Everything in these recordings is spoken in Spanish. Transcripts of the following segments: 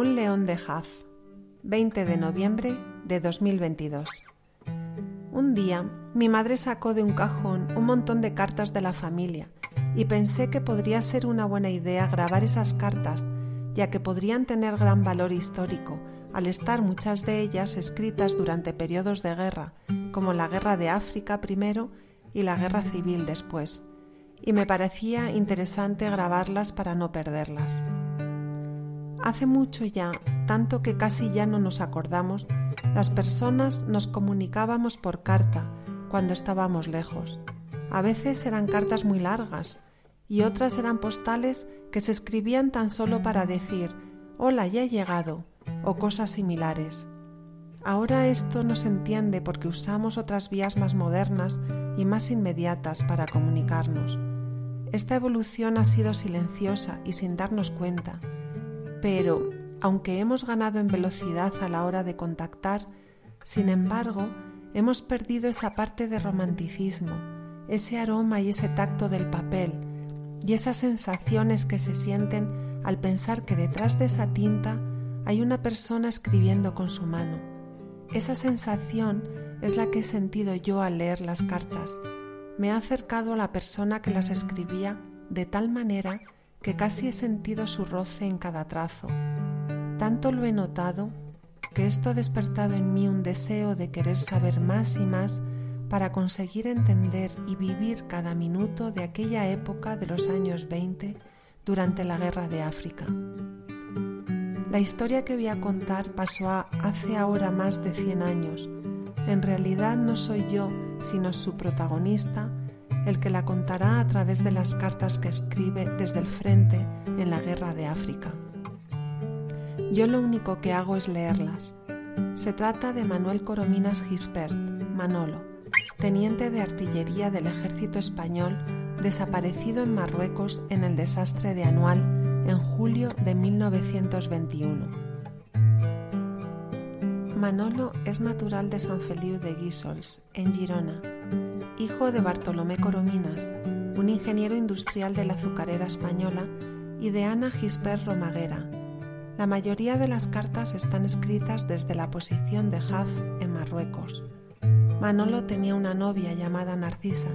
Un león de Jaf, 20 de noviembre de 2022. Un día, mi madre sacó de un cajón un montón de cartas de la familia y pensé que podría ser una buena idea grabar esas cartas, ya que podrían tener gran valor histórico, al estar muchas de ellas escritas durante periodos de guerra, como la Guerra de África primero y la Guerra Civil después, y me parecía interesante grabarlas para no perderlas. Hace mucho ya, tanto que casi ya no nos acordamos, las personas nos comunicábamos por carta cuando estábamos lejos. A veces eran cartas muy largas y otras eran postales que se escribían tan solo para decir Hola, ya he llegado o cosas similares. Ahora esto no se entiende porque usamos otras vías más modernas y más inmediatas para comunicarnos. Esta evolución ha sido silenciosa y sin darnos cuenta, pero aunque hemos ganado en velocidad a la hora de contactar, sin embargo, hemos perdido esa parte de romanticismo, ese aroma y ese tacto del papel, y esas sensaciones que se sienten al pensar que detrás de esa tinta hay una persona escribiendo con su mano. Esa sensación es la que he sentido yo al leer las cartas. Me ha acercado a la persona que las escribía de tal manera que casi he sentido su roce en cada trazo tanto lo he notado que esto ha despertado en mí un deseo de querer saber más y más para conseguir entender y vivir cada minuto de aquella época de los años 20 durante la guerra de África. La historia que voy a contar pasó hace ahora más de 100 años. En realidad no soy yo, sino su protagonista, el que la contará a través de las cartas que escribe desde el frente en la guerra de África. Yo lo único que hago es leerlas. Se trata de Manuel Corominas Gispert, Manolo, teniente de artillería del ejército español desaparecido en Marruecos en el desastre de Anual en julio de 1921. Manolo es natural de San Feliu de Guísols, en Girona, hijo de Bartolomé Corominas, un ingeniero industrial de la azucarera española, y de Ana Gispert Romaguera, la mayoría de las cartas están escritas desde la posición de Jaf en Marruecos. Manolo tenía una novia llamada Narcisa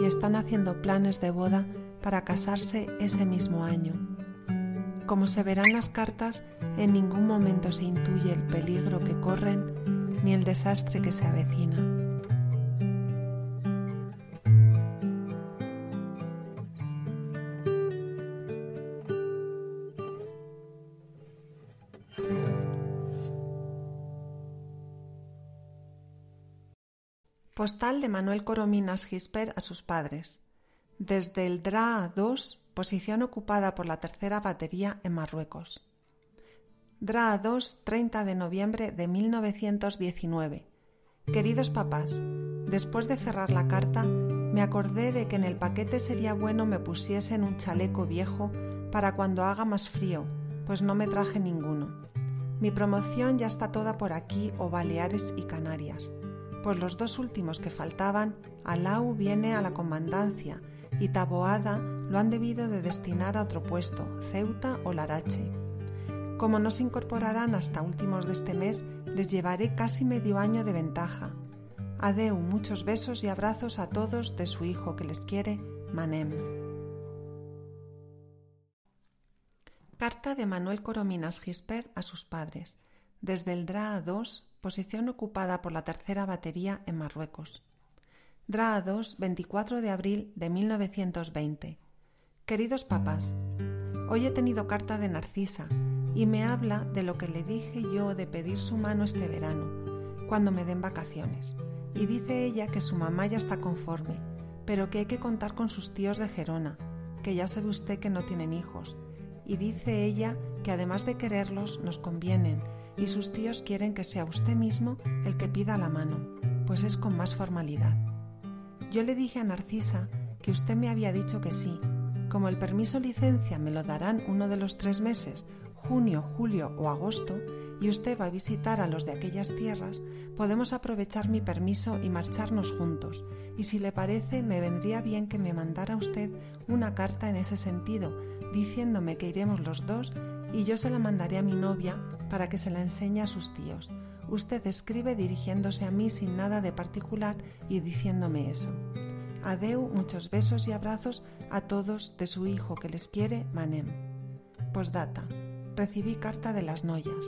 y están haciendo planes de boda para casarse ese mismo año. Como se verán las cartas, en ningún momento se intuye el peligro que corren ni el desastre que se avecina. Postal de Manuel Corominas Gisper a sus padres. Desde el DRA 2, posición ocupada por la tercera batería en Marruecos. DRA 2, 30 de noviembre de 1919. Queridos papás, después de cerrar la carta, me acordé de que en el paquete sería bueno me pusiesen un chaleco viejo para cuando haga más frío, pues no me traje ninguno. Mi promoción ya está toda por aquí o Baleares y Canarias pues los dos últimos que faltaban, Alau viene a la comandancia y Taboada lo han debido de destinar a otro puesto, Ceuta o Larache. Como no se incorporarán hasta últimos de este mes, les llevaré casi medio año de ventaja. Adeu, muchos besos y abrazos a todos de su hijo que les quiere, Manem. Carta de Manuel Corominas Gisper a sus padres, desde el DRA 2 posición ocupada por la tercera batería en Marruecos. DRA 2, 24 de abril de 1920. Queridos papás, hoy he tenido carta de Narcisa y me habla de lo que le dije yo de pedir su mano este verano, cuando me den vacaciones. Y dice ella que su mamá ya está conforme, pero que hay que contar con sus tíos de Gerona, que ya sabe usted que no tienen hijos. Y dice ella que además de quererlos, nos convienen y sus tíos quieren que sea usted mismo el que pida la mano, pues es con más formalidad. Yo le dije a Narcisa que usted me había dicho que sí. Como el permiso licencia me lo darán uno de los tres meses, junio, julio o agosto, y usted va a visitar a los de aquellas tierras, podemos aprovechar mi permiso y marcharnos juntos. Y si le parece, me vendría bien que me mandara usted una carta en ese sentido, diciéndome que iremos los dos y yo se la mandaré a mi novia para que se la enseñe a sus tíos. Usted escribe dirigiéndose a mí sin nada de particular y diciéndome eso. Adeu, muchos besos y abrazos a todos de su hijo que les quiere, Manem. Postdata. Recibí carta de las Noyas.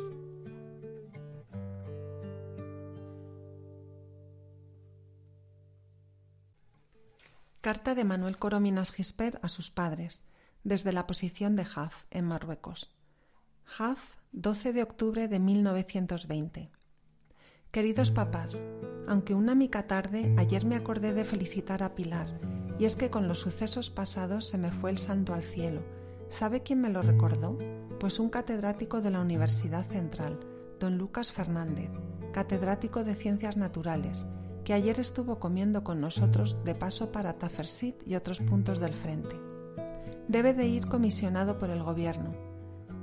Carta de Manuel Corominas Gisper a sus padres, desde la posición de Jaf, en Marruecos. Jaf, 12 de octubre de 1920. Queridos papás, aunque una mica tarde, ayer me acordé de felicitar a Pilar, y es que con los sucesos pasados se me fue el santo al cielo. ¿Sabe quién me lo recordó? Pues un catedrático de la Universidad Central, don Lucas Fernández, catedrático de Ciencias Naturales, que ayer estuvo comiendo con nosotros de paso para Tafersit y otros puntos del frente. Debe de ir comisionado por el gobierno.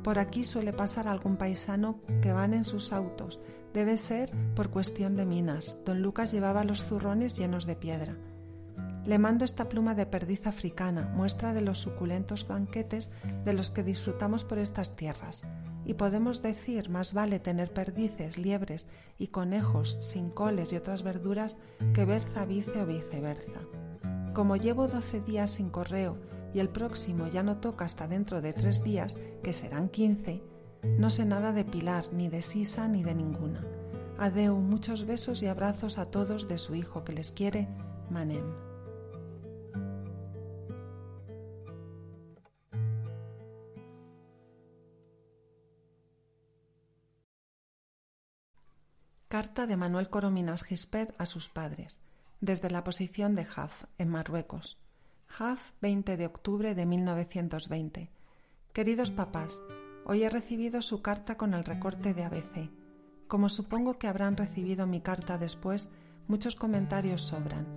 Por aquí suele pasar algún paisano que van en sus autos. Debe ser por cuestión de minas. Don Lucas llevaba los zurrones llenos de piedra. Le mando esta pluma de perdiz africana, muestra de los suculentos banquetes de los que disfrutamos por estas tierras y podemos decir más vale tener perdices, liebres y conejos sin coles y otras verduras que berza vice o viceversa. Como llevo doce días sin correo y el próximo ya no toca hasta dentro de tres días, que serán quince, no sé nada de Pilar, ni de Sisa, ni de ninguna. Adeu, muchos besos y abrazos a todos de su hijo que les quiere, Manem. Carta de Manuel Corominas Gisper a sus padres, desde la posición de Jaf, en Marruecos. Jaf, 20 de octubre de 1920. Queridos papás, hoy he recibido su carta con el recorte de ABC. Como supongo que habrán recibido mi carta después, muchos comentarios sobran.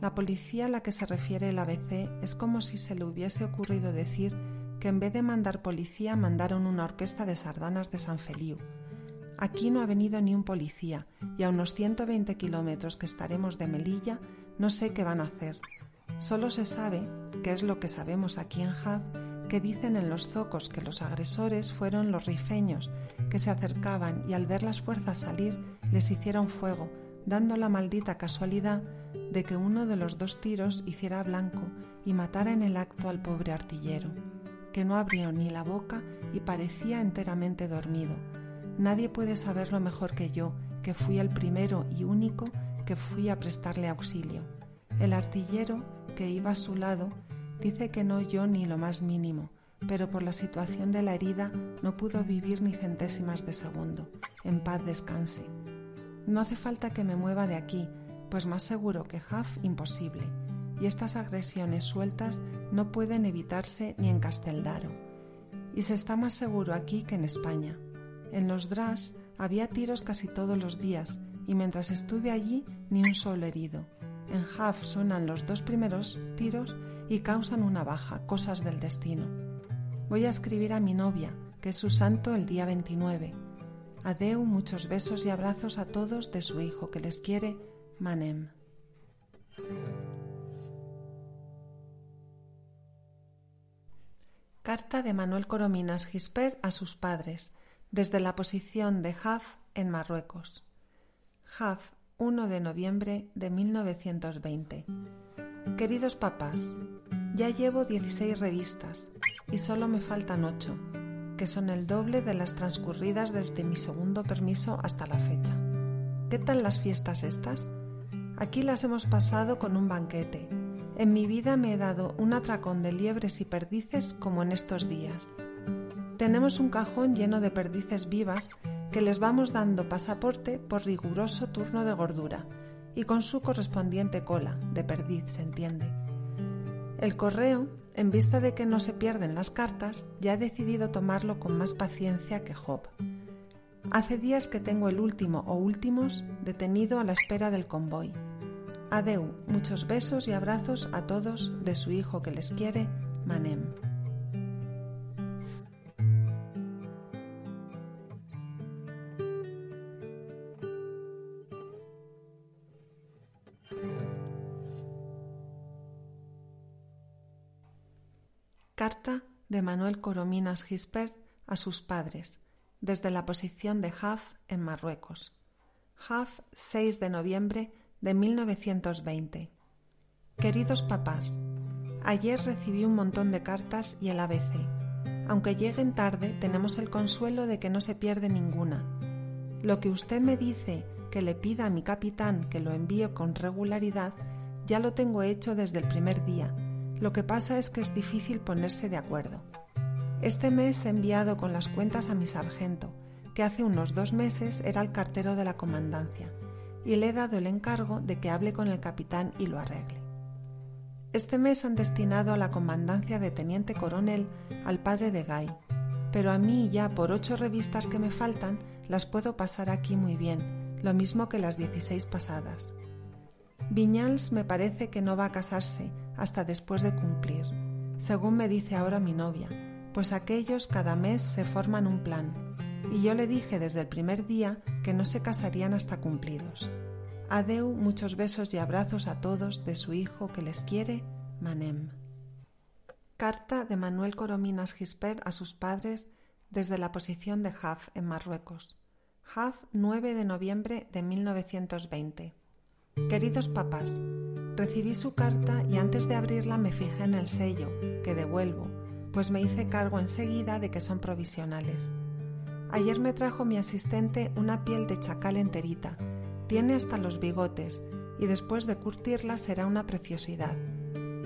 La policía a la que se refiere el ABC es como si se le hubiese ocurrido decir que en vez de mandar policía mandaron una orquesta de sardanas de San Feliu Aquí no ha venido ni un policía y a unos 120 kilómetros que estaremos de Melilla no sé qué van a hacer. Solo se sabe, que es lo que sabemos aquí en que dicen en los zocos que los agresores fueron los rifeños, que se acercaban y al ver las fuerzas salir les hicieron fuego, dando la maldita casualidad de que uno de los dos tiros hiciera blanco y matara en el acto al pobre artillero, que no abrió ni la boca y parecía enteramente dormido Nadie puede saberlo mejor que yo, que fui el primero y único que fui a prestarle auxilio. El artillero, que iba a su lado, dice que no yo ni lo más mínimo, pero por la situación de la herida no pudo vivir ni centésimas de segundo. En paz descanse. No hace falta que me mueva de aquí, pues más seguro que Huff imposible, y estas agresiones sueltas no pueden evitarse ni en Casteldaro. Y se está más seguro aquí que en España. En los Dras había tiros casi todos los días y mientras estuve allí ni un solo herido. En Haf suenan los dos primeros tiros y causan una baja, cosas del destino. Voy a escribir a mi novia, que es su santo el día 29. Adeu, muchos besos y abrazos a todos de su hijo que les quiere, Manem. Carta de Manuel Corominas Gisper a sus padres, desde la posición de Jaf en Marruecos. Jaf, 1 de noviembre de 1920. Queridos papás, ya llevo 16 revistas y solo me faltan 8, que son el doble de las transcurridas desde mi segundo permiso hasta la fecha. ¿Qué tal las fiestas estas? Aquí las hemos pasado con un banquete. En mi vida me he dado un atracón de liebres y perdices como en estos días tenemos un cajón lleno de perdices vivas que les vamos dando pasaporte por riguroso turno de gordura y con su correspondiente cola, de perdiz se entiende. El correo, en vista de que no se pierden las cartas, ya ha decidido tomarlo con más paciencia que Job. Hace días que tengo el último o últimos detenido a la espera del convoy. Adeu, muchos besos y abrazos a todos de su hijo que les quiere, Manem. Carta de Manuel Corominas Gispert a sus padres, desde la posición de Haf en Marruecos. Haf, 6 de noviembre de 1920. Queridos papás, ayer recibí un montón de cartas y el ABC. Aunque lleguen tarde, tenemos el consuelo de que no se pierde ninguna. Lo que usted me dice que le pida a mi capitán que lo envíe con regularidad, ya lo tengo hecho desde el primer día. Lo que pasa es que es difícil ponerse de acuerdo. Este mes he enviado con las cuentas a mi sargento, que hace unos dos meses era el cartero de la comandancia, y le he dado el encargo de que hable con el capitán y lo arregle. Este mes han destinado a la comandancia de teniente coronel al padre de Guy, pero a mí ya por ocho revistas que me faltan las puedo pasar aquí muy bien, lo mismo que las dieciséis pasadas. Viñals me parece que no va a casarse hasta después de cumplir, según me dice ahora mi novia, pues aquellos cada mes se forman un plan, y yo le dije desde el primer día que no se casarían hasta cumplidos. Adeu, muchos besos y abrazos a todos de su hijo que les quiere, Manem. Carta de Manuel Corominas Gisper a sus padres desde la posición de Haf en Marruecos. Haf, 9 de noviembre de 1920. Queridos papás, recibí su carta y antes de abrirla me fijé en el sello, que devuelvo, pues me hice cargo enseguida de que son provisionales. Ayer me trajo mi asistente una piel de chacal enterita, tiene hasta los bigotes y después de curtirla será una preciosidad.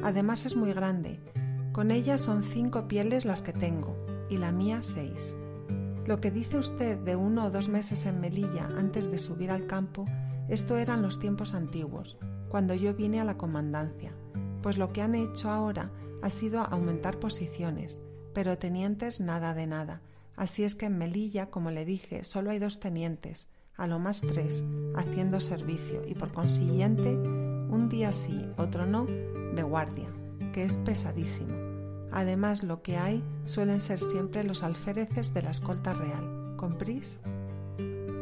Además es muy grande. Con ella son cinco pieles las que tengo y la mía seis. Lo que dice usted de uno o dos meses en Melilla antes de subir al campo, esto eran los tiempos antiguos, cuando yo vine a la comandancia, pues lo que han hecho ahora ha sido aumentar posiciones, pero tenientes nada de nada. Así es que en Melilla, como le dije, solo hay dos tenientes, a lo más tres, haciendo servicio y por consiguiente, un día sí, otro no, de guardia, que es pesadísimo. Además, lo que hay suelen ser siempre los alféreces de la escolta real. ¿Comprís?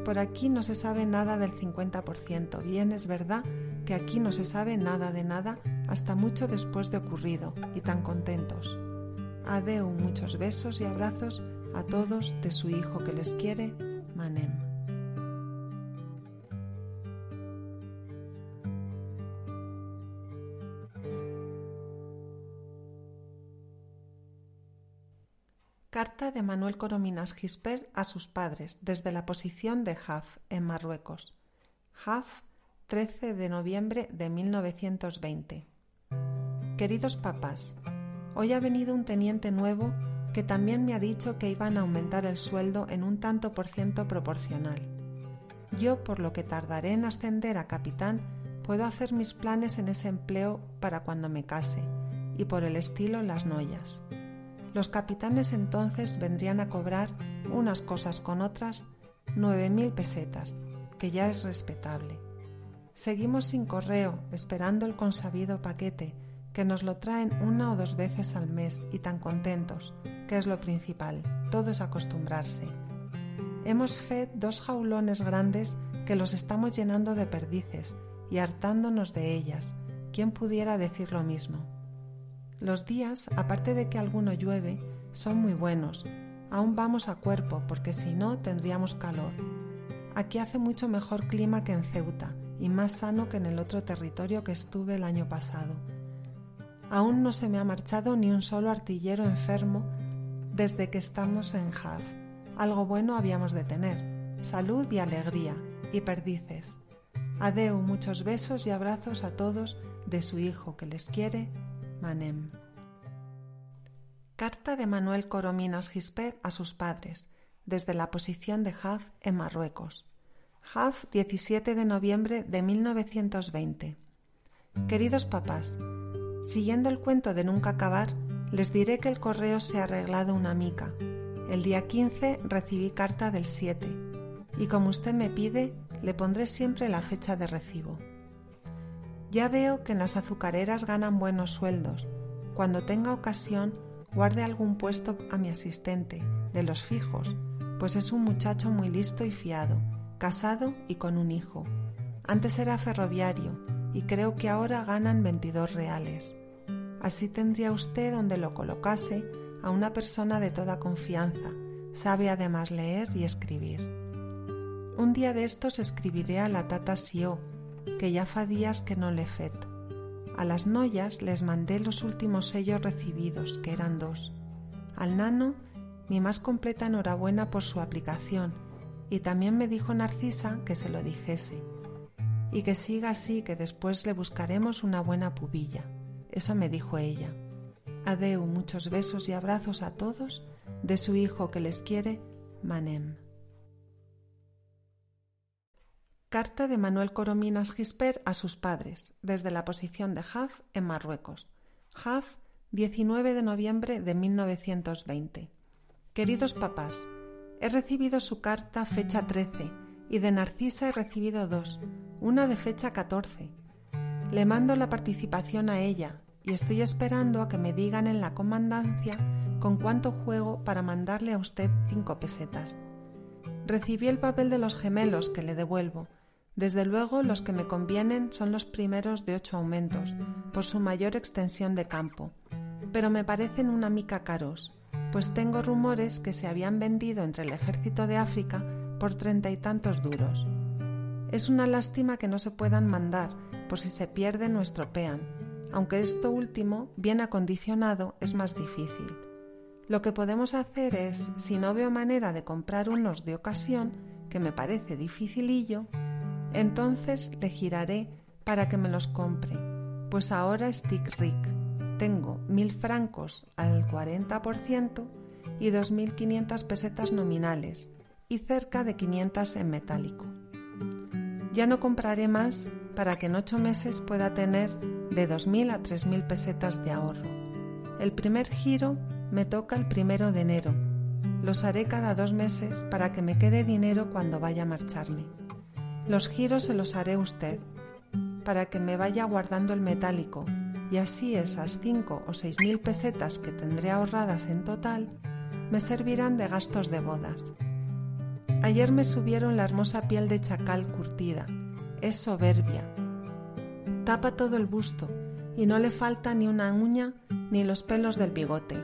Por aquí no se sabe nada del 50%. Bien, es verdad que aquí no se sabe nada de nada hasta mucho después de ocurrido y tan contentos. Adeu, muchos besos y abrazos a todos de su hijo que les quiere, Manem. Carta de Manuel Corominas Gisper a sus padres desde la posición de Haf, en Marruecos. Haf, 13 de noviembre de 1920. Queridos papás, hoy ha venido un teniente nuevo que también me ha dicho que iban a aumentar el sueldo en un tanto por ciento proporcional. Yo, por lo que tardaré en ascender a capitán, puedo hacer mis planes en ese empleo para cuando me case, y por el estilo las noyas. Los capitanes entonces vendrían a cobrar unas cosas con otras nueve mil pesetas, que ya es respetable. Seguimos sin correo, esperando el consabido paquete, que nos lo traen una o dos veces al mes y tan contentos, que es lo principal, todo es acostumbrarse. Hemos fed dos jaulones grandes que los estamos llenando de perdices y hartándonos de ellas. ¿Quién pudiera decir lo mismo? Los días, aparte de que alguno llueve, son muy buenos. Aún vamos a cuerpo porque si no tendríamos calor. Aquí hace mucho mejor clima que en Ceuta y más sano que en el otro territorio que estuve el año pasado. Aún no se me ha marchado ni un solo artillero enfermo desde que estamos en Jad. Algo bueno habíamos de tener. Salud y alegría y perdices. Adeu, muchos besos y abrazos a todos de su hijo que les quiere Manem. Carta de Manuel Corominas Gisper a sus padres, desde la posición de Haf en Marruecos. Haf, 17 de noviembre de 1920. Queridos papás, siguiendo el cuento de nunca acabar, les diré que el correo se ha arreglado una mica. El día 15 recibí carta del 7 y como usted me pide, le pondré siempre la fecha de recibo. Ya veo que en las azucareras ganan buenos sueldos. Cuando tenga ocasión, guarde algún puesto a mi asistente, de los fijos, pues es un muchacho muy listo y fiado, casado y con un hijo. Antes era ferroviario y creo que ahora ganan 22 reales. Así tendría usted donde lo colocase a una persona de toda confianza, sabe además leer y escribir. Un día de estos escribiré a la tata Sio, que ya fa días que no le fet. A las noyas les mandé los últimos sellos recibidos, que eran dos. Al nano, mi más completa enhorabuena por su aplicación, y también me dijo Narcisa que se lo dijese. Y que siga así, que después le buscaremos una buena pubilla. Eso me dijo ella. Adeu, muchos besos y abrazos a todos, de su hijo que les quiere, Manem. Carta de Manuel Corominas Gisper a sus padres, desde la posición de Haf en Marruecos. Haf, 19 de noviembre de 1920. Queridos papás, he recibido su carta fecha 13 y de Narcisa he recibido dos, una de fecha 14. Le mando la participación a ella y estoy esperando a que me digan en la comandancia con cuánto juego para mandarle a usted cinco pesetas. Recibí el papel de los gemelos que le devuelvo desde luego los que me convienen son los primeros de ocho aumentos, por su mayor extensión de campo, pero me parecen una mica caros, pues tengo rumores que se habían vendido entre el ejército de África por treinta y tantos duros. Es una lástima que no se puedan mandar, por si se pierden o estropean, aunque esto último, bien acondicionado, es más difícil. Lo que podemos hacer es, si no veo manera de comprar unos de ocasión, que me parece dificilillo, entonces le giraré para que me los compre, pues ahora estoy ric. Tengo mil francos al 40% y 2.500 pesetas nominales y cerca de 500 en metálico. Ya no compraré más para que en ocho meses pueda tener de 2.000 a 3.000 pesetas de ahorro. El primer giro me toca el primero de enero. Los haré cada dos meses para que me quede dinero cuando vaya a marcharme. Los giros se los haré usted, para que me vaya guardando el metálico, y así esas cinco o seis mil pesetas que tendré ahorradas en total me servirán de gastos de bodas. Ayer me subieron la hermosa piel de chacal curtida, es soberbia, tapa todo el busto y no le falta ni una uña ni los pelos del bigote.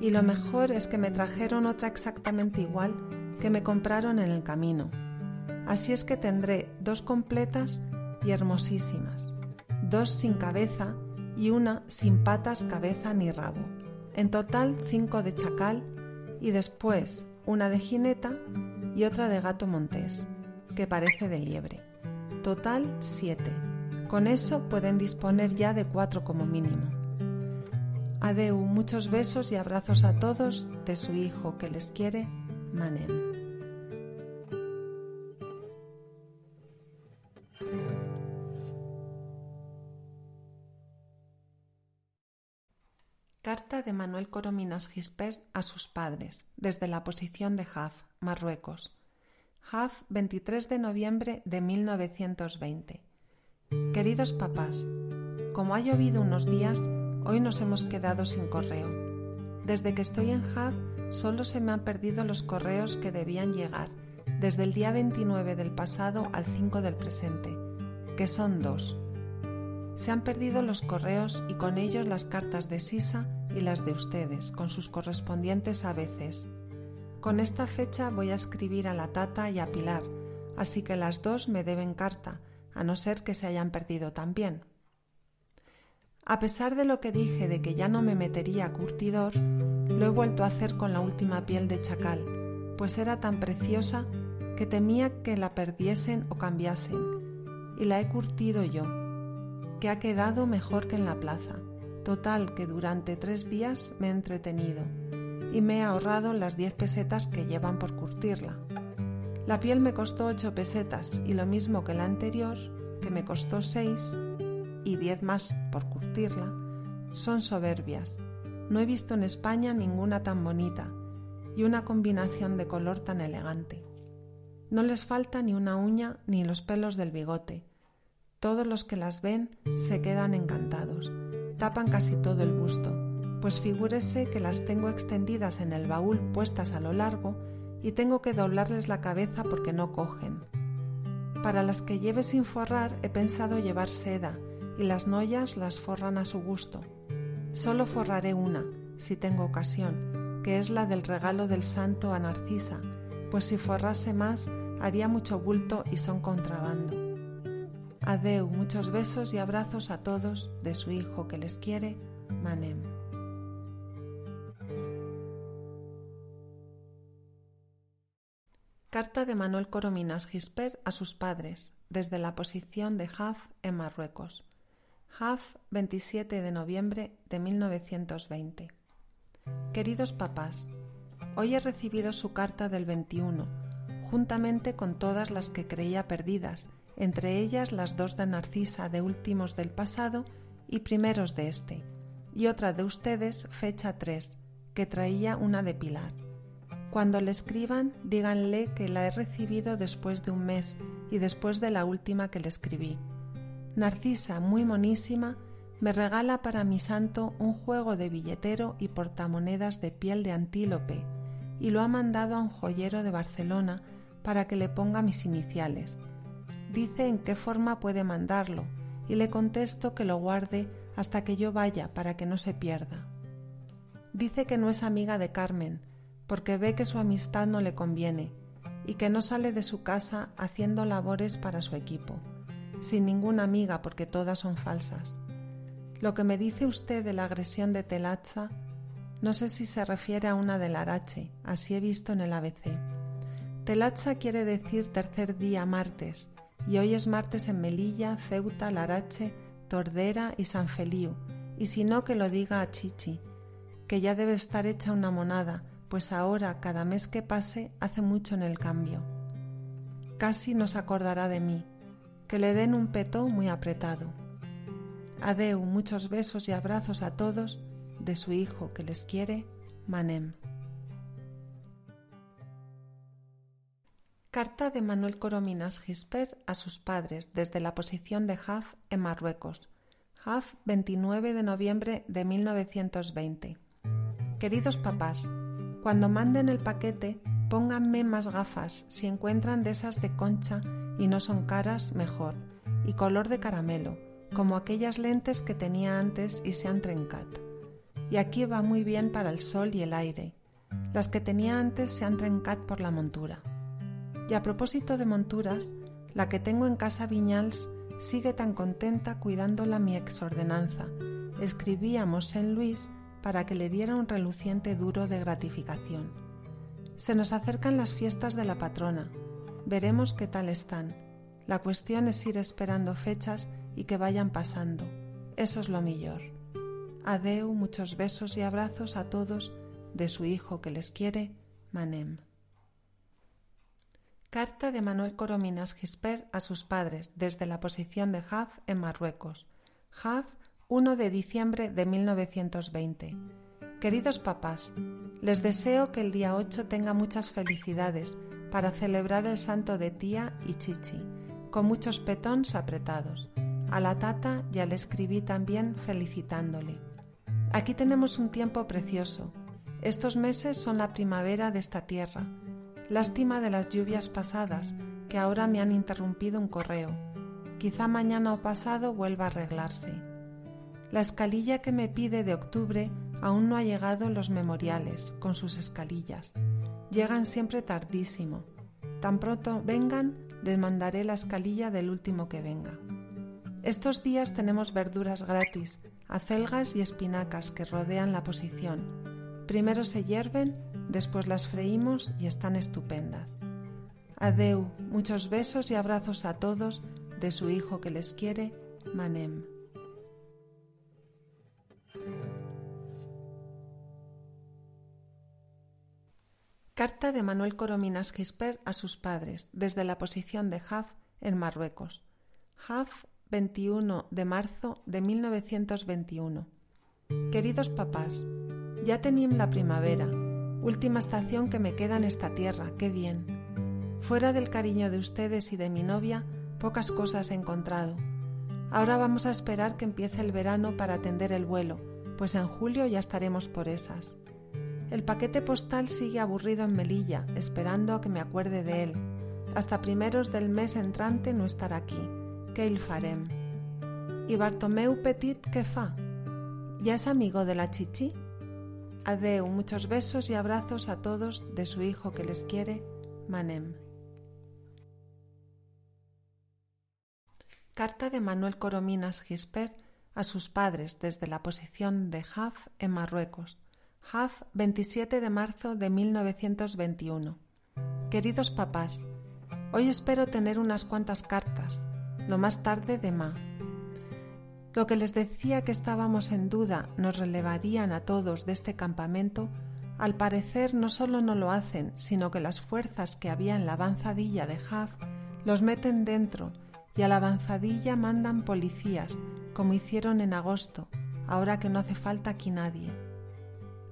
Y lo mejor es que me trajeron otra exactamente igual que me compraron en el camino Así es que tendré dos completas y hermosísimas, dos sin cabeza y una sin patas, cabeza ni rabo. En total cinco de chacal y después una de jineta y otra de gato montés, que parece de liebre. Total siete. Con eso pueden disponer ya de cuatro como mínimo. Adeu, muchos besos y abrazos a todos de su hijo que les quiere, Manem. Corominas Gisper a sus padres, desde la posición de Haf, Marruecos. Haf, 23 de noviembre de 1920. Queridos papás, como ha llovido unos días, hoy nos hemos quedado sin correo. Desde que estoy en Haf, solo se me han perdido los correos que debían llegar, desde el día 29 del pasado al 5 del presente, que son dos. Se han perdido los correos y con ellos las cartas de Sisa y las de ustedes, con sus correspondientes a veces. Con esta fecha voy a escribir a la Tata y a Pilar, así que las dos me deben carta, a no ser que se hayan perdido también. A pesar de lo que dije de que ya no me metería curtidor, lo he vuelto a hacer con la última piel de chacal, pues era tan preciosa que temía que la perdiesen o cambiasen, y la he curtido yo, que ha quedado mejor que en la plaza. Total que durante tres días me he entretenido y me he ahorrado las diez pesetas que llevan por curtirla. La piel me costó ocho pesetas y lo mismo que la anterior, que me costó seis y diez más por curtirla, son soberbias. No he visto en España ninguna tan bonita y una combinación de color tan elegante. No les falta ni una uña ni los pelos del bigote. Todos los que las ven se quedan encantados tapan casi todo el busto, pues figúrese que las tengo extendidas en el baúl puestas a lo largo y tengo que doblarles la cabeza porque no cogen. Para las que lleve sin forrar he pensado llevar seda y las noyas las forran a su gusto. Solo forraré una, si tengo ocasión, que es la del regalo del santo a Narcisa, pues si forrase más haría mucho bulto y son contrabando. Adeu, muchos besos y abrazos a todos de su hijo que les quiere, Manem. Carta de Manuel Corominas Gisper a sus padres, desde la posición de Haf en Marruecos. Haf, 27 de noviembre de 1920. Queridos papás, hoy he recibido su carta del 21, juntamente con todas las que creía perdidas, entre ellas las dos de Narcisa de últimos del pasado y primeros de este, y otra de ustedes, fecha 3, que traía una de Pilar. Cuando le escriban, díganle que la he recibido después de un mes y después de la última que le escribí. Narcisa, muy monísima, me regala para mi santo un juego de billetero y portamonedas de piel de antílope y lo ha mandado a un joyero de Barcelona para que le ponga mis iniciales. Dice en qué forma puede mandarlo y le contesto que lo guarde hasta que yo vaya para que no se pierda. Dice que no es amiga de Carmen, porque ve que su amistad no le conviene y que no sale de su casa haciendo labores para su equipo, sin ninguna amiga porque todas son falsas. Lo que me dice usted de la agresión de Telacha, no sé si se refiere a una del Arache, así he visto en el ABC. Telacha quiere decir tercer día martes, y hoy es martes en Melilla, Ceuta, Larache, Tordera y San Feliu, y si no que lo diga a Chichi, que ya debe estar hecha una monada, pues ahora cada mes que pase hace mucho en el cambio. Casi nos acordará de mí, que le den un petó muy apretado. Adeu, muchos besos y abrazos a todos de su hijo que les quiere, Manem. Carta de Manuel Corominas Gisper a sus padres desde la posición de Haf en Marruecos. Haf, 29 de noviembre de 1920. Queridos papás, cuando manden el paquete, pónganme más gafas, si encuentran de esas de concha y no son caras, mejor, y color de caramelo, como aquellas lentes que tenía antes y se han trencado. Y aquí va muy bien para el sol y el aire. Las que tenía antes se han trencado por la montura. Y a propósito de monturas, la que tengo en casa Viñals sigue tan contenta cuidándola mi exordenanza. Escribíamos en Luis para que le diera un reluciente duro de gratificación. Se nos acercan las fiestas de la patrona. Veremos qué tal están. La cuestión es ir esperando fechas y que vayan pasando. Eso es lo mejor. Adeu, muchos besos y abrazos a todos de su hijo que les quiere, Manem. Carta de Manuel Corominas Gisper a sus padres desde la posición de Haf en Marruecos. Haf 1 de diciembre de 1920. Queridos papás, les deseo que el día 8 tenga muchas felicidades para celebrar el santo de tía y chichi, con muchos petons apretados. A la tata ya le escribí también felicitándole. Aquí tenemos un tiempo precioso. Estos meses son la primavera de esta tierra. Lástima de las lluvias pasadas, que ahora me han interrumpido un correo. Quizá mañana o pasado vuelva a arreglarse. La escalilla que me pide de octubre aún no ha llegado los memoriales con sus escalillas. Llegan siempre tardísimo. Tan pronto vengan, les mandaré la escalilla del último que venga. Estos días tenemos verduras gratis, acelgas y espinacas que rodean la posición. Primero se hierven, después las freímos y están estupendas. Adeu, muchos besos y abrazos a todos de su hijo que les quiere, Manem. Carta de Manuel Corominas Gisper a sus padres desde la posición de Haf en Marruecos. Haf, 21 de marzo de 1921. Queridos papás, ya tenim la primavera, última estación que me queda en esta tierra, qué bien. Fuera del cariño de ustedes y de mi novia, pocas cosas he encontrado. Ahora vamos a esperar que empiece el verano para atender el vuelo, pues en julio ya estaremos por esas. El paquete postal sigue aburrido en Melilla, esperando a que me acuerde de él. Hasta primeros del mes entrante no estará aquí. Que il farem. ¿Y Bartomeu Petit qué fa? ¿Ya es amigo de la chichi? Adeu, muchos besos y abrazos a todos de su hijo que les quiere, Manem. Carta de Manuel Corominas Gisper a sus padres desde la posición de Haf en Marruecos. Haf, 27 de marzo de 1921. Queridos papás, hoy espero tener unas cuantas cartas, lo más tarde de Ma lo que les decía que estábamos en duda nos relevarían a todos de este campamento, al parecer no solo no lo hacen, sino que las fuerzas que había en la avanzadilla de Haf los meten dentro y a la avanzadilla mandan policías, como hicieron en agosto, ahora que no hace falta aquí nadie.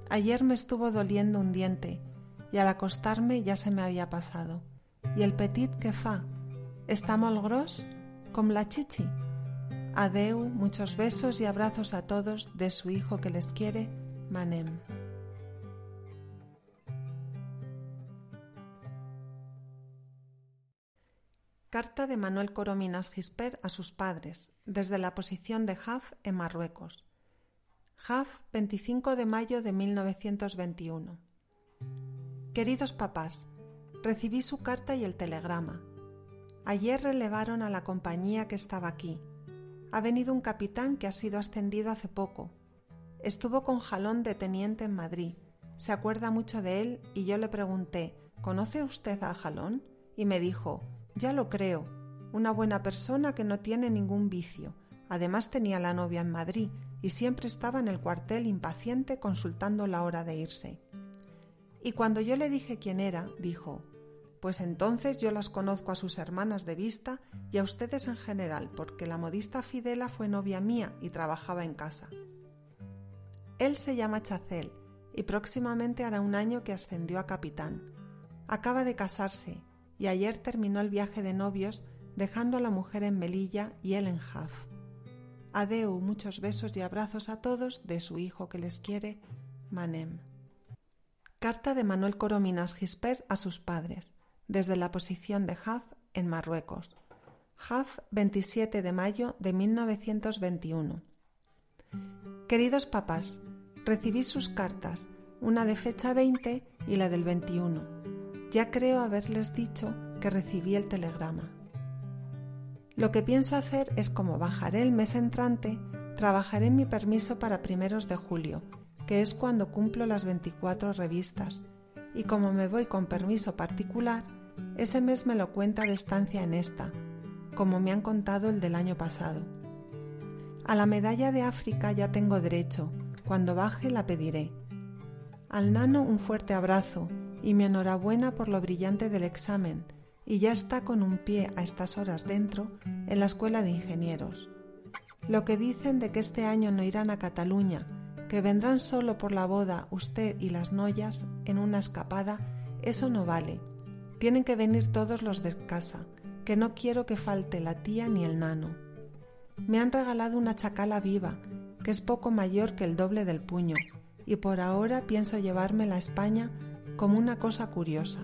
Ayer me estuvo doliendo un diente y al acostarme ya se me había pasado. ¿Y el petit que fa? ¿Está molt gros? ¿Com la chichi? Adeu, muchos besos y abrazos a todos de su hijo que les quiere, Manem. Carta de Manuel Corominas Gisper a sus padres, desde la posición de Haf en Marruecos. Haf, 25 de mayo de 1921. Queridos papás, recibí su carta y el telegrama. Ayer relevaron a la compañía que estaba aquí ha venido un capitán que ha sido ascendido hace poco. Estuvo con Jalón de teniente en Madrid. Se acuerda mucho de él y yo le pregunté ¿Conoce usted a Jalón? Y me dijo Ya lo creo. Una buena persona que no tiene ningún vicio. Además tenía la novia en Madrid y siempre estaba en el cuartel impaciente consultando la hora de irse. Y cuando yo le dije quién era, dijo pues entonces yo las conozco a sus hermanas de vista y a ustedes en general, porque la modista Fidela fue novia mía y trabajaba en casa. Él se llama Chacel y próximamente hará un año que ascendió a capitán. Acaba de casarse y ayer terminó el viaje de novios dejando a la mujer en Melilla y él en Jaf. Adeu, muchos besos y abrazos a todos de su hijo que les quiere, Manem. Carta de Manuel Corominas Gisper a sus padres desde la posición de Haf en Marruecos. Haf, 27 de mayo de 1921. Queridos papás, recibí sus cartas, una de fecha 20 y la del 21. Ya creo haberles dicho que recibí el telegrama. Lo que pienso hacer es como bajaré el mes entrante, trabajaré mi permiso para primeros de julio, que es cuando cumplo las 24 revistas, y como me voy con permiso particular, ese mes me lo cuenta de estancia en esta, como me han contado el del año pasado. A la medalla de África ya tengo derecho, cuando baje la pediré. Al nano un fuerte abrazo y mi enhorabuena por lo brillante del examen, y ya está con un pie a estas horas dentro en la escuela de ingenieros. Lo que dicen de que este año no irán a Cataluña, que vendrán solo por la boda usted y las noyas en una escapada, eso no vale tienen que venir todos los de casa, que no quiero que falte la tía ni el nano. Me han regalado una chacala viva, que es poco mayor que el doble del puño, y por ahora pienso llevármela a España como una cosa curiosa,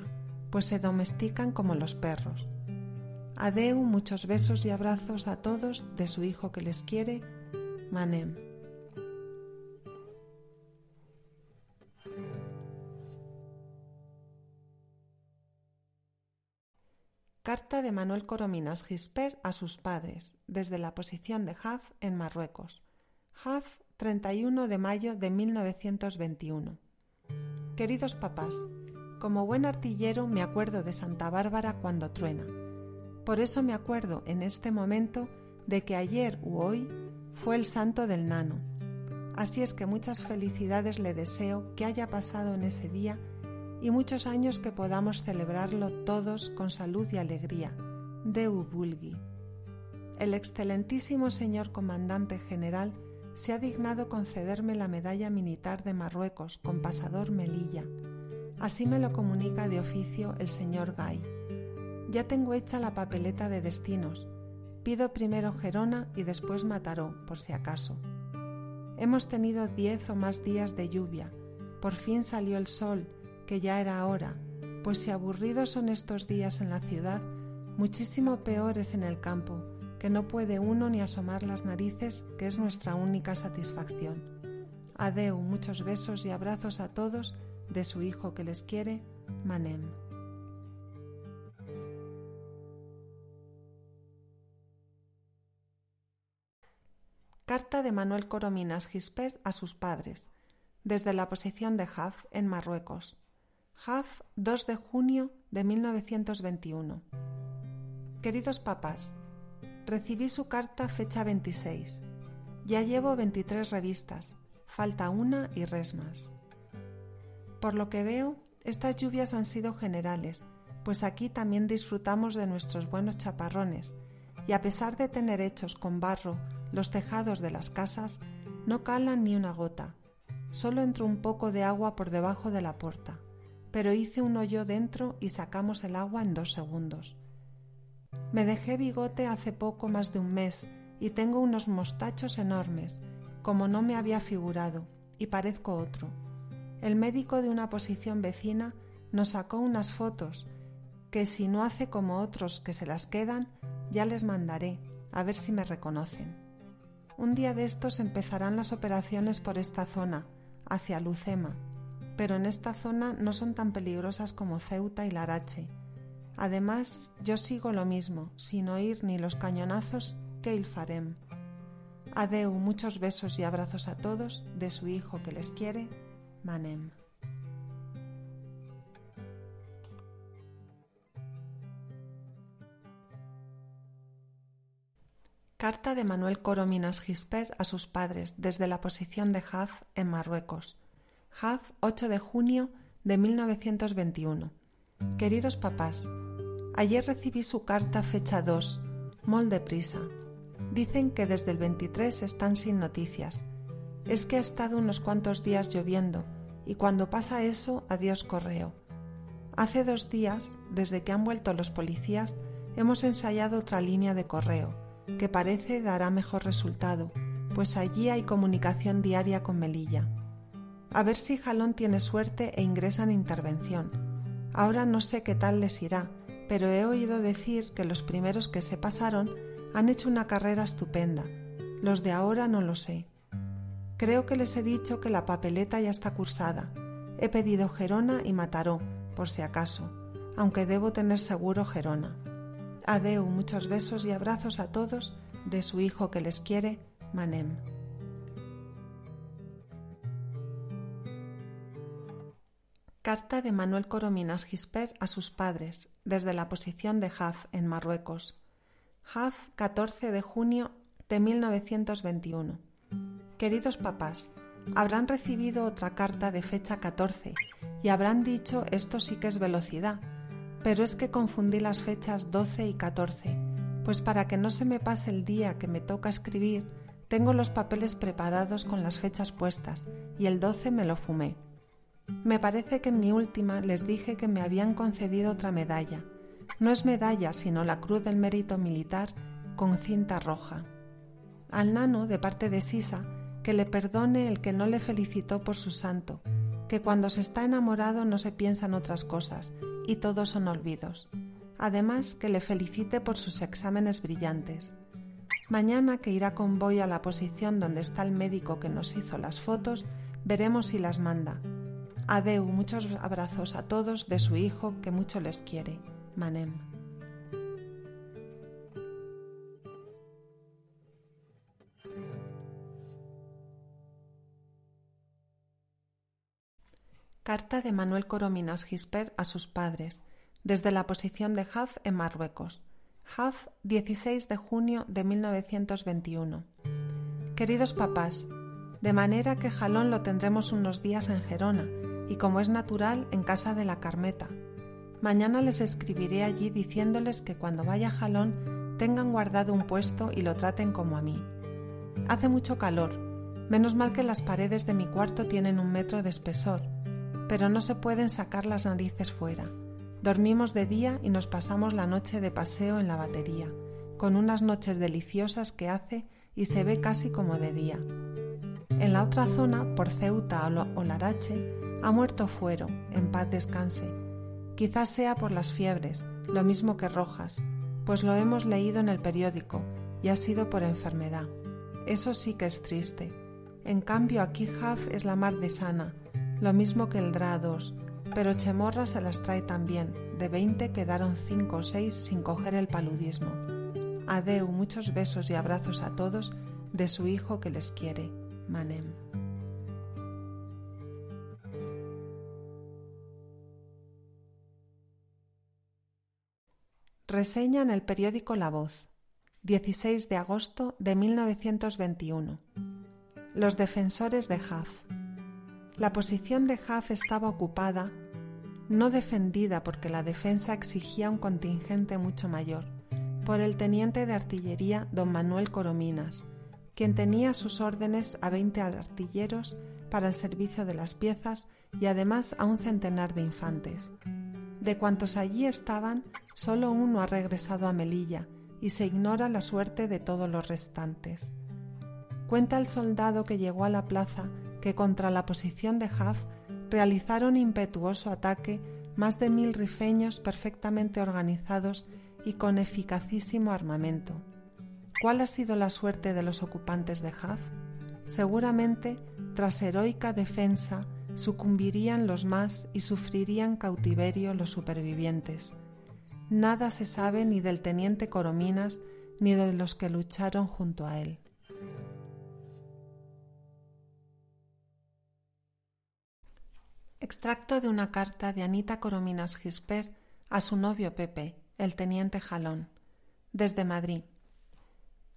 pues se domestican como los perros. Adeu, muchos besos y abrazos a todos de su hijo que les quiere, Manem. Carta de Manuel Corominas Gisper a sus padres, desde la posición de Haf en Marruecos. Haf, 31 de mayo de 1921. Queridos papás, como buen artillero me acuerdo de Santa Bárbara cuando truena. Por eso me acuerdo en este momento de que ayer u hoy fue el santo del nano. Así es que muchas felicidades le deseo que haya pasado en ese día y muchos años que podamos celebrarlo todos con salud y alegría. Deu Bulgi. El excelentísimo señor comandante general se ha dignado concederme la medalla militar de Marruecos con pasador Melilla. Así me lo comunica de oficio el señor Gay. Ya tengo hecha la papeleta de destinos. Pido primero Gerona y después Mataró, por si acaso. Hemos tenido diez o más días de lluvia. Por fin salió el sol que ya era hora, pues si aburridos son estos días en la ciudad, muchísimo peor es en el campo, que no puede uno ni asomar las narices, que es nuestra única satisfacción. Adeu, muchos besos y abrazos a todos de su hijo que les quiere, Manem. Carta de Manuel Corominas Gispert a sus padres, desde la posición de Jaf en Marruecos. Jaf, 2 de junio de 1921. Queridos papás, recibí su carta fecha 26. Ya llevo 23 revistas, falta una y resmas. Por lo que veo, estas lluvias han sido generales, pues aquí también disfrutamos de nuestros buenos chaparrones, y a pesar de tener hechos con barro los tejados de las casas, no calan ni una gota. Solo entró un poco de agua por debajo de la puerta, pero hice un hoyo dentro y sacamos el agua en dos segundos. Me dejé bigote hace poco más de un mes y tengo unos mostachos enormes, como no me había figurado, y parezco otro. El médico de una posición vecina nos sacó unas fotos, que si no hace como otros que se las quedan, ya les mandaré, a ver si me reconocen. Un día de estos empezarán las operaciones por esta zona, hacia Lucema, pero en esta zona no son tan peligrosas como Ceuta y Larache. Además, yo sigo lo mismo, sin oír ni los cañonazos que il farem. Adeu, muchos besos y abrazos a todos de su hijo que les quiere, Manem. Carta de Manuel Corominas Gispert a sus padres desde la posición de Jaf en Marruecos. Jaf, 8 de junio de 1921. Queridos papás, ayer recibí su carta fecha 2, mol de prisa. Dicen que desde el 23 están sin noticias. Es que ha estado unos cuantos días lloviendo y cuando pasa eso, adiós correo. Hace dos días, desde que han vuelto los policías, hemos ensayado otra línea de correo que parece dará mejor resultado, pues allí hay comunicación diaria con Melilla. A ver si Jalón tiene suerte e ingresa en intervención. Ahora no sé qué tal les irá, pero he oído decir que los primeros que se pasaron han hecho una carrera estupenda. Los de ahora no lo sé. Creo que les he dicho que la papeleta ya está cursada. He pedido Gerona y Mataró, por si acaso, aunque debo tener seguro Gerona. Adeu, muchos besos y abrazos a todos de su hijo que les quiere, Manem. Carta de Manuel Corominas Gispert a sus padres, desde la posición de Jaf, en Marruecos. Jaf, 14 de junio de 1921. Queridos papás, habrán recibido otra carta de fecha 14 y habrán dicho esto sí que es velocidad pero es que confundí las fechas 12 y 14, pues para que no se me pase el día que me toca escribir, tengo los papeles preparados con las fechas puestas y el 12 me lo fumé. Me parece que en mi última les dije que me habían concedido otra medalla. No es medalla, sino la Cruz del Mérito Militar con cinta roja. Al nano, de parte de Sisa, que le perdone el que no le felicitó por su santo, que cuando se está enamorado no se piensan otras cosas y todos son olvidos. Además, que le felicite por sus exámenes brillantes. Mañana que irá con Boy a la posición donde está el médico que nos hizo las fotos, veremos si las manda. Adeu, muchos abrazos a todos de su hijo que mucho les quiere, Manem. Carta de Manuel Corominas Gispert a sus padres, desde la posición de Jaf en Marruecos. Jaf, 16 de junio de 1921. Queridos papás, de manera que Jalón lo tendremos unos días en Gerona y como es natural en casa de la Carmeta. Mañana les escribiré allí diciéndoles que cuando vaya a Jalón tengan guardado un puesto y lo traten como a mí. Hace mucho calor, menos mal que las paredes de mi cuarto tienen un metro de espesor pero no se pueden sacar las narices fuera. Dormimos de día y nos pasamos la noche de paseo en la batería, con unas noches deliciosas que hace y se ve casi como de día. En la otra zona, por Ceuta o Larache, ha muerto Fuero, en paz descanse. Quizás sea por las fiebres, lo mismo que Rojas, pues lo hemos leído en el periódico y ha sido por enfermedad. Eso sí que es triste. En cambio aquí Haf es la mar de sana, lo mismo que el Dra 2, pero Chemorra se las trae también. De 20 quedaron 5 o 6 sin coger el paludismo. Adeu, muchos besos y abrazos a todos de su hijo que les quiere, Manem. Reseña en el periódico La Voz, 16 de agosto de 1921. Los defensores de Haf. La posición de Haf estaba ocupada, no defendida porque la defensa exigía un contingente mucho mayor, por el teniente de artillería don Manuel Corominas, quien tenía sus órdenes a 20 artilleros para el servicio de las piezas y además a un centenar de infantes. De cuantos allí estaban, solo uno ha regresado a Melilla y se ignora la suerte de todos los restantes. Cuenta el soldado que llegó a la plaza que contra la posición de Haf realizaron impetuoso ataque más de mil rifeños perfectamente organizados y con eficacísimo armamento. ¿Cuál ha sido la suerte de los ocupantes de Haf? Seguramente, tras heroica defensa, sucumbirían los más y sufrirían cautiverio los supervivientes. Nada se sabe ni del teniente Corominas ni de los que lucharon junto a él. Extracto de una carta de Anita Corominas Gisper a su novio Pepe, el teniente Jalón, desde Madrid.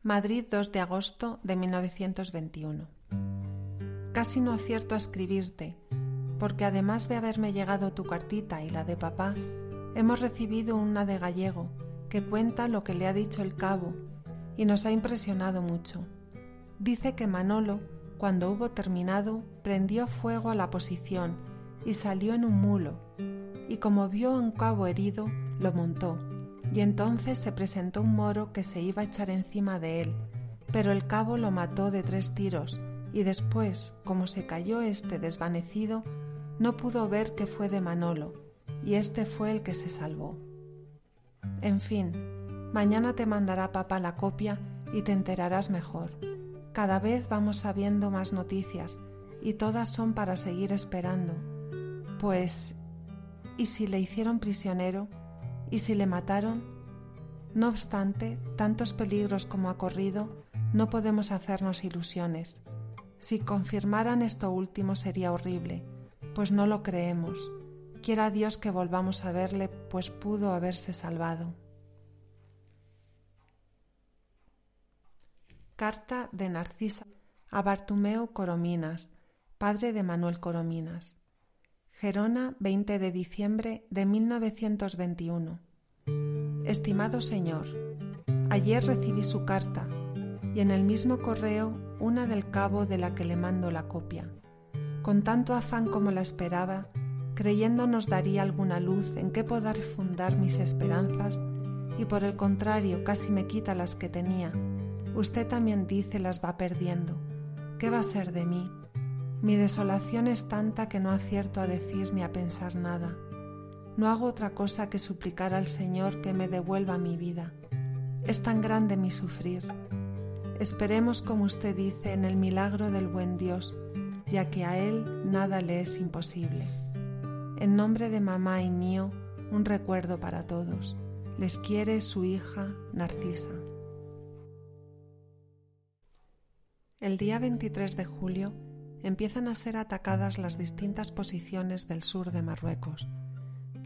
Madrid 2 de agosto de 1921. Casi no acierto a escribirte, porque además de haberme llegado tu cartita y la de papá, hemos recibido una de gallego que cuenta lo que le ha dicho el cabo y nos ha impresionado mucho. Dice que Manolo, cuando hubo terminado, prendió fuego a la posición y salió en un mulo, y como vio a un cabo herido, lo montó, y entonces se presentó un moro que se iba a echar encima de él, pero el cabo lo mató de tres tiros, y después, como se cayó este desvanecido, no pudo ver que fue de Manolo, y este fue el que se salvó. En fin, mañana te mandará papá la copia y te enterarás mejor. Cada vez vamos sabiendo más noticias, y todas son para seguir esperando pues, ¿y si le hicieron prisionero? ¿Y si le mataron? No obstante, tantos peligros como ha corrido, no podemos hacernos ilusiones. Si confirmaran esto último sería horrible, pues no lo creemos. Quiera Dios que volvamos a verle, pues pudo haberse salvado. Carta de Narcisa a Bartumeo Corominas, padre de Manuel Corominas. Gerona, 20 de diciembre de 1921. Estimado señor, ayer recibí su carta y en el mismo correo una del cabo de la que le mando la copia. Con tanto afán como la esperaba, creyendo nos daría alguna luz en qué poder fundar mis esperanzas, y por el contrario casi me quita las que tenía. Usted también dice las va perdiendo. ¿Qué va a ser de mí? Mi desolación es tanta que no acierto a decir ni a pensar nada. No hago otra cosa que suplicar al Señor que me devuelva mi vida. Es tan grande mi sufrir. Esperemos, como usted dice, en el milagro del buen Dios, ya que a Él nada le es imposible. En nombre de mamá y mío, un recuerdo para todos. Les quiere su hija Narcisa. El día 23 de julio empiezan a ser atacadas las distintas posiciones del sur de Marruecos.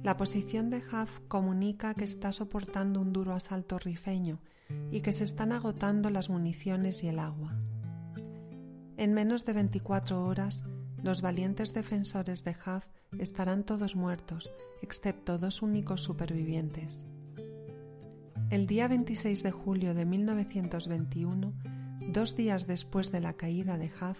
La posición de Haf comunica que está soportando un duro asalto rifeño y que se están agotando las municiones y el agua. En menos de 24 horas, los valientes defensores de Haf estarán todos muertos, excepto dos únicos supervivientes. El día 26 de julio de 1921, dos días después de la caída de Haf,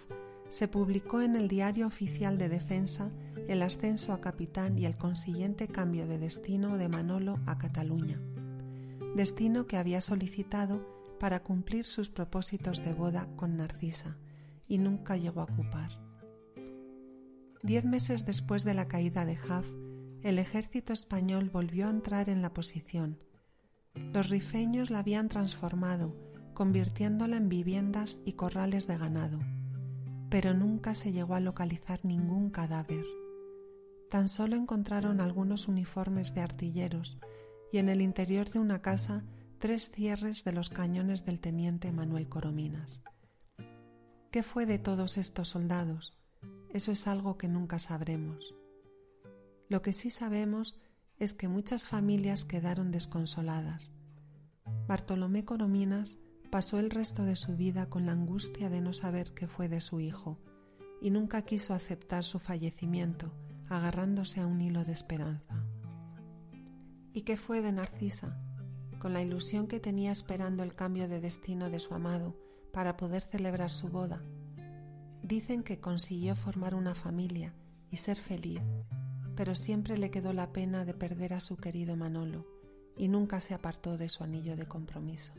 se publicó en el Diario Oficial de Defensa el ascenso a capitán y el consiguiente cambio de destino de Manolo a Cataluña, destino que había solicitado para cumplir sus propósitos de boda con Narcisa y nunca llegó a ocupar. Diez meses después de la caída de Haf, el ejército español volvió a entrar en la posición. Los rifeños la habían transformado, convirtiéndola en viviendas y corrales de ganado pero nunca se llegó a localizar ningún cadáver. Tan solo encontraron algunos uniformes de artilleros y en el interior de una casa tres cierres de los cañones del teniente Manuel Corominas. ¿Qué fue de todos estos soldados? Eso es algo que nunca sabremos. Lo que sí sabemos es que muchas familias quedaron desconsoladas. Bartolomé Corominas pasó el resto de su vida con la angustia de no saber qué fue de su hijo y nunca quiso aceptar su fallecimiento, agarrándose a un hilo de esperanza. ¿Y qué fue de Narcisa? con la ilusión que tenía esperando el cambio de destino de su amado para poder celebrar su boda. Dicen que consiguió formar una familia y ser feliz, pero siempre le quedó la pena de perder a su querido Manolo y nunca se apartó de su anillo de compromiso.